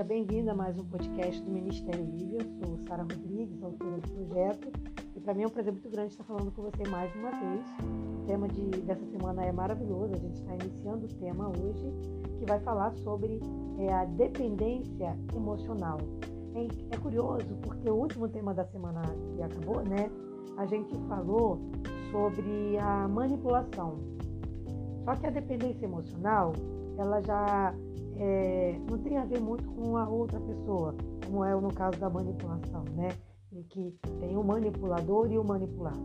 seja bem-vinda a mais um podcast do Ministério Livre. Eu sou Sara Rodrigues, autora do projeto, e para mim é um prazer muito grande estar falando com você mais uma vez. O tema de, dessa semana é maravilhoso, a gente está iniciando o tema hoje, que vai falar sobre é, a dependência emocional. É, é curioso, porque o último tema da semana que acabou, né, a gente falou sobre a manipulação. Só que a dependência emocional, ela já é, não tem a ver muito com a outra pessoa, como é no caso da manipulação, né? Em que tem o manipulador e o manipulado.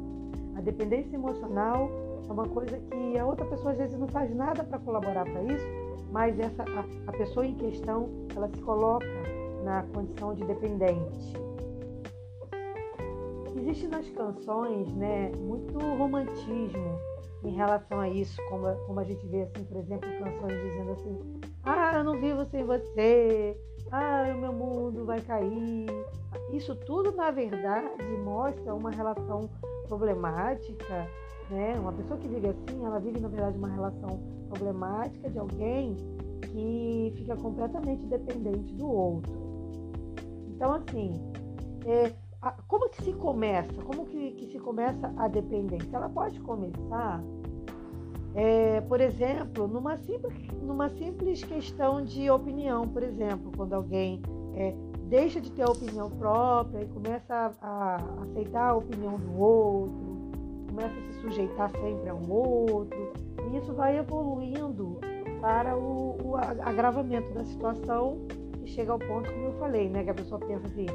A dependência emocional é uma coisa que a outra pessoa às vezes não faz nada para colaborar para isso, mas essa a, a pessoa em questão ela se coloca na condição de dependente. Existe nas canções, né, muito romantismo em relação a isso, como, como a gente vê assim, por exemplo, canções dizendo assim, ah, eu não vivo sem você. Ah, o meu mundo vai cair. Isso tudo, na verdade, mostra uma relação problemática. Né? Uma pessoa que vive assim, ela vive, na verdade, uma relação problemática de alguém que fica completamente dependente do outro. Então, assim, é, como que se começa? Como que, que se começa a dependência? Ela pode começar é, por exemplo, numa simples, numa simples questão de opinião, por exemplo, quando alguém é, deixa de ter a opinião própria e começa a, a, aceitar a opinião do outro, começa a se sujeitar sempre ao outro, e isso vai evoluindo para o, o agravamento da situação chega ao ponto, como eu falei, né, que a pessoa pensa assim,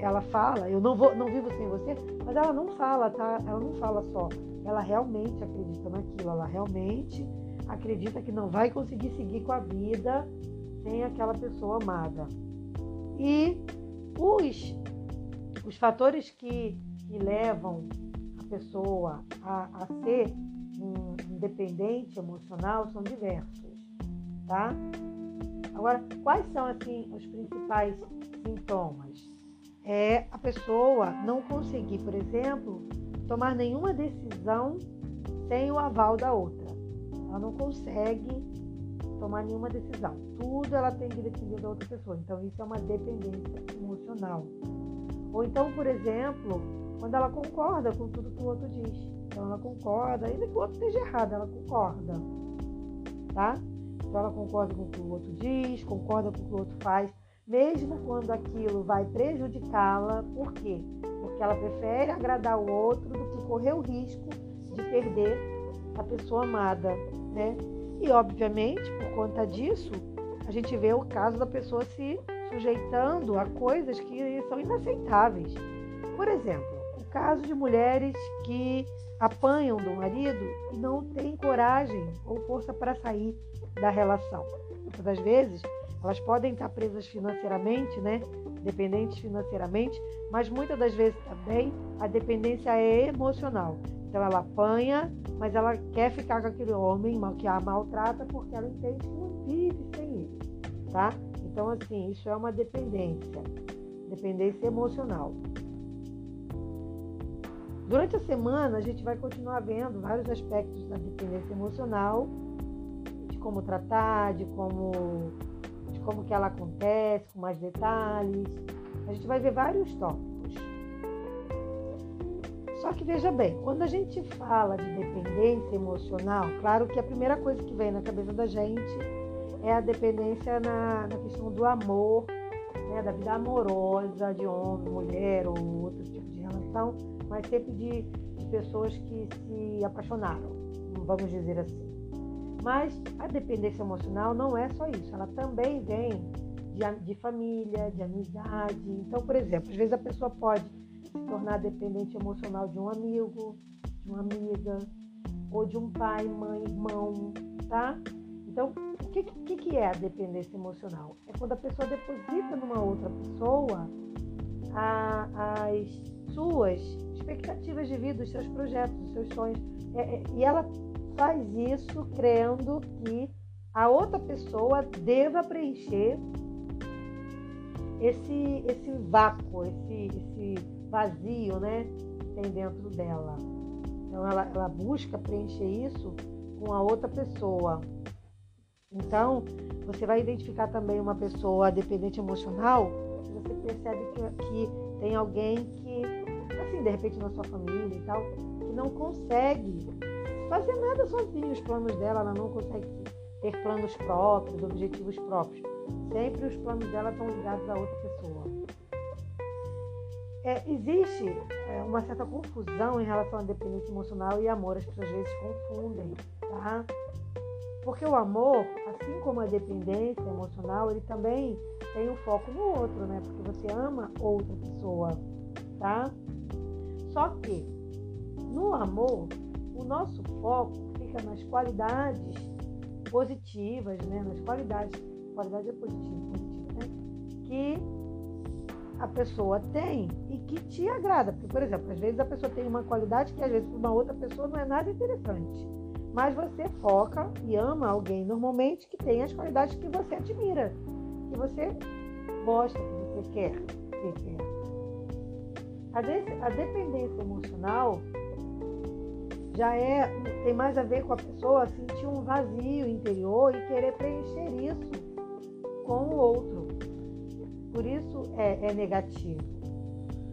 ela fala, eu não vou, não vivo sem você, mas ela não fala, tá? Ela não fala só ela realmente acredita naquilo, ela realmente acredita que não vai conseguir seguir com a vida sem aquela pessoa amada. E os, os fatores que, que levam a pessoa a, a ser um independente emocional são diversos, tá? Agora, quais são assim os principais sintomas? É a pessoa não conseguir, por exemplo, tomar nenhuma decisão sem o aval da outra. Ela não consegue tomar nenhuma decisão. Tudo ela tem que depender da outra pessoa. Então, isso é uma dependência emocional. Ou então, por exemplo, quando ela concorda com tudo que o outro diz. Então, ela concorda, ainda que o outro esteja errado, ela concorda. Tá? Então, ela concorda com o que o outro diz, concorda com o que o outro faz, mesmo quando aquilo vai prejudicá-la. Por quê? porque ela prefere agradar o outro do que correr o risco de perder a pessoa amada, né? E obviamente, por conta disso, a gente vê o caso da pessoa se sujeitando a coisas que são inaceitáveis. Por exemplo, o caso de mulheres que apanham do marido e não têm coragem ou força para sair da relação. Muitas das vezes, elas podem estar presas financeiramente, né? dependentes financeiramente, mas muitas das vezes também a dependência é emocional. Então ela apanha, mas ela quer ficar com aquele homem que a maltrata porque ela entende que não vive sem ele, tá? Então assim, isso é uma dependência, dependência emocional. Durante a semana a gente vai continuar vendo vários aspectos da dependência emocional, como tratar, de como como que ela acontece, com mais detalhes. A gente vai ver vários tópicos. Só que veja bem, quando a gente fala de dependência emocional, claro que a primeira coisa que vem na cabeça da gente é a dependência na, na questão do amor, né, da vida amorosa de homem, mulher ou outro tipo de relação, mas sempre de, de pessoas que se apaixonaram, vamos dizer assim. Mas a dependência emocional não é só isso, ela também vem de, de família, de amizade. Então, por exemplo, às vezes a pessoa pode se tornar dependente emocional de um amigo, de uma amiga, ou de um pai, mãe, irmão, tá? Então, o que, que, que é a dependência emocional? É quando a pessoa deposita numa outra pessoa a, as suas expectativas de vida, os seus projetos, os seus sonhos. É, é, e ela faz isso crendo que a outra pessoa deva preencher esse, esse vácuo, esse, esse vazio né, que tem dentro dela. Então ela, ela busca preencher isso com a outra pessoa. Então, você vai identificar também uma pessoa dependente emocional, você percebe que, que tem alguém que, assim, de repente na sua família e tal, que não consegue fazer nada sozinho, os planos dela, ela não consegue ter planos próprios, objetivos próprios. Sempre os planos dela estão ligados a outra pessoa. É, existe é, uma certa confusão em relação à dependência emocional e amor. As pessoas às vezes confundem, tá? Porque o amor, assim como a dependência emocional, ele também tem um foco no outro, né? Porque você ama outra pessoa, tá? Só que no amor, o nosso foco fica nas qualidades positivas, né? Nas qualidades, qualidade é positiva, positiva né? Que a pessoa tem e que te agrada. Porque, por exemplo, às vezes a pessoa tem uma qualidade que às vezes para uma outra pessoa não é nada interessante. Mas você foca e ama alguém normalmente que tem as qualidades que você admira, que você gosta, que você quer ter A, de, a dependência emocional já é tem mais a ver com a pessoa sentir um vazio interior e querer preencher isso com o outro. Por isso é, é negativo,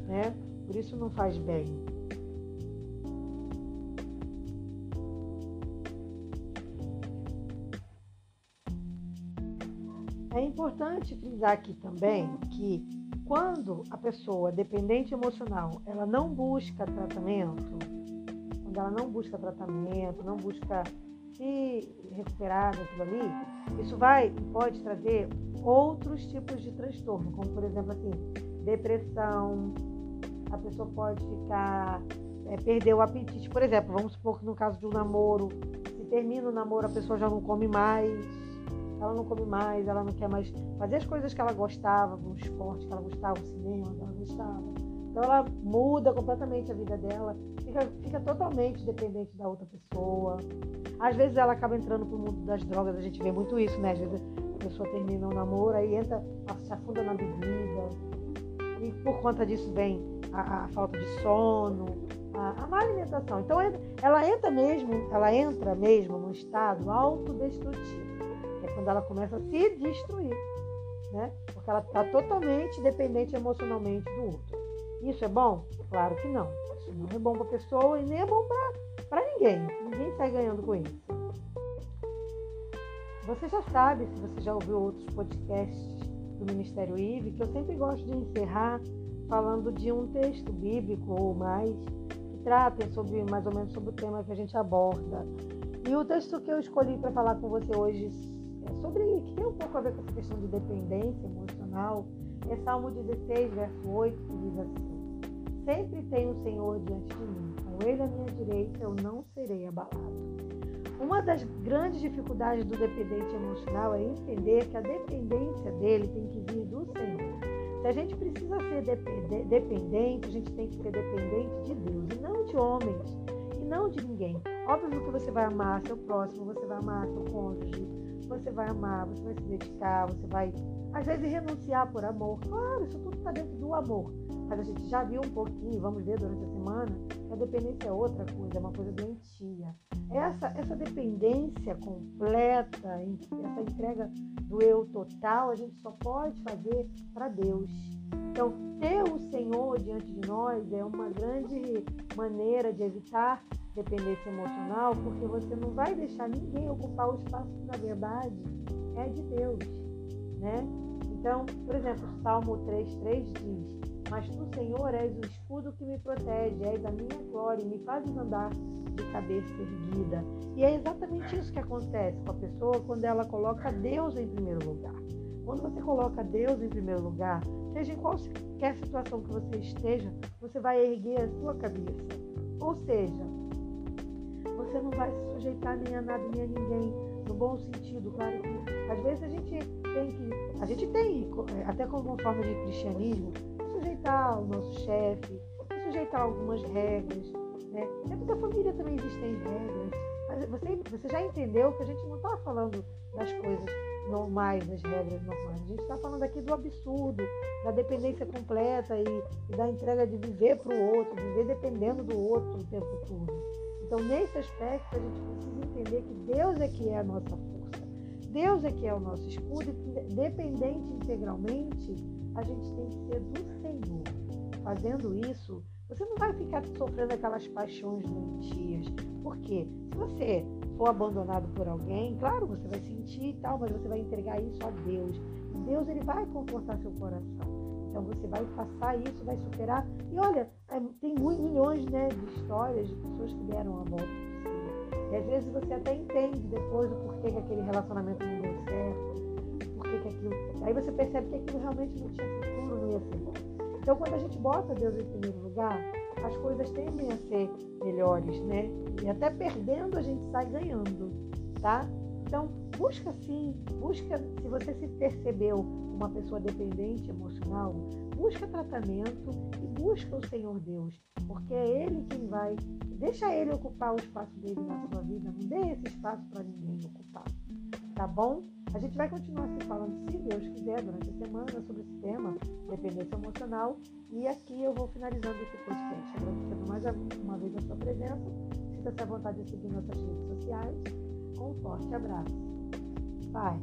né? Por isso não faz bem. É importante frisar aqui também que quando a pessoa dependente emocional ela não busca tratamento, quando ela não busca tratamento, não busca se recuperar daquilo ali, isso vai pode trazer outros tipos de transtorno, como por exemplo assim, depressão, a pessoa pode ficar, é, perder o apetite. Por exemplo, vamos supor que no caso de um namoro, se termina o namoro, a pessoa já não come mais, ela não come mais, ela não quer mais fazer as coisas que ela gostava, o esporte que ela gostava, o cinema que ela gostava. Então ela muda completamente a vida dela, fica, fica totalmente dependente da outra pessoa. Às vezes ela acaba entrando pro mundo das drogas, a gente vê muito isso, né? Às vezes a pessoa termina um namoro, aí entra, se afunda na bebida. E por conta disso vem a, a falta de sono, a, a, má alimentação. Então ela entra mesmo, ela entra mesmo no estado autodestrutivo. É quando ela começa a se destruir. Né? Porque ela está totalmente dependente emocionalmente do outro. Isso é bom? Claro que não. Isso não é bom para a pessoa e nem é bom para ninguém. Ninguém sai ganhando com isso. Você já sabe, se você já ouviu outros podcasts do Ministério IVE, que eu sempre gosto de encerrar falando de um texto bíblico ou mais que tratem sobre mais ou menos sobre o tema que a gente aborda. E o texto que eu escolhi para falar com você hoje é sobre que tem um pouco a ver com essa questão de dependência emocional. É Salmo 16, verso 8, que diz assim: Sempre tenho o Senhor diante de mim, com Ele à minha direita eu não serei abalado. Uma das grandes dificuldades do dependente emocional é entender que a dependência dele tem que vir do Senhor. Se a gente precisa ser dependente, a gente tem que ser dependente de Deus e não de homens e não de ninguém. Óbvio que você vai amar seu próximo, você vai amar seu cônjuge, você vai amar, você vai se dedicar, você vai às vezes renunciar por amor. Claro, isso tudo está dentro do amor. Mas a gente já viu um pouquinho, vamos ver durante a semana, que a dependência é outra coisa, é uma coisa doentia. Essa, essa dependência completa, essa entrega do eu total, a gente só pode fazer para Deus. Então, ter o Senhor diante de nós é uma grande maneira de evitar dependência emocional, porque você não vai deixar ninguém ocupar o espaço que, na verdade, é de Deus. Né? Então, por exemplo, Salmo 3,3 diz: Mas tu, Senhor, és o escudo que me protege, és a minha glória e me fazes andar de cabeça erguida. E é exatamente isso que acontece com a pessoa quando ela coloca Deus em primeiro lugar. Quando você coloca Deus em primeiro lugar, seja em qualquer situação que você esteja, você vai erguer a sua cabeça. Ou seja, você não vai se sujeitar nem a nada nem a ninguém, no bom sentido, claro que às vezes a gente tem que, a gente tem, até como uma forma de cristianismo, sujeitar o nosso chefe, sujeitar algumas regras, né? Dentro da família também existem regras. Você, você já entendeu que a gente não está falando das coisas normais, das regras normais. A gente está falando aqui do absurdo, da dependência completa e, e da entrega de viver para o outro, viver dependendo do outro o tempo todo. Então, nesse aspecto, a gente precisa entender que Deus é que é a nossa força. Deus é que é o nosso escudo, dependente integralmente, a gente tem que ser do Senhor. Fazendo isso, você não vai ficar sofrendo aquelas paixões doentias. Por quê? Se você for abandonado por alguém, claro, você vai sentir e tal, mas você vai entregar isso a Deus. E Deus ele vai confortar seu coração. Então você vai passar isso, vai superar. E olha, é, tem milhões né, de histórias de pessoas que deram a volta por cima. E às vezes você até entende depois o porquê que aquele relacionamento não deu certo, que aquilo. Aí você percebe que aquilo realmente não tinha futuro, não ia ser bom. Então quando a gente bota Deus em primeiro lugar, as coisas tendem a ser melhores, né? E até perdendo a gente sai ganhando, tá? Então, busca sim, busca, se você se percebeu uma pessoa dependente emocional, busca tratamento e busca o Senhor Deus, porque é Ele quem vai, deixa Ele ocupar o espaço dele na sua vida, não dê esse espaço para ninguém ocupar, tá bom? A gente vai continuar se falando, se Deus quiser, durante a semana sobre esse tema, dependência emocional, e aqui eu vou finalizando esse podcast, agradecendo mais uma vez a sua presença, sinta-se à vontade de seguir nossas redes sociais, um forte abraço. Bye.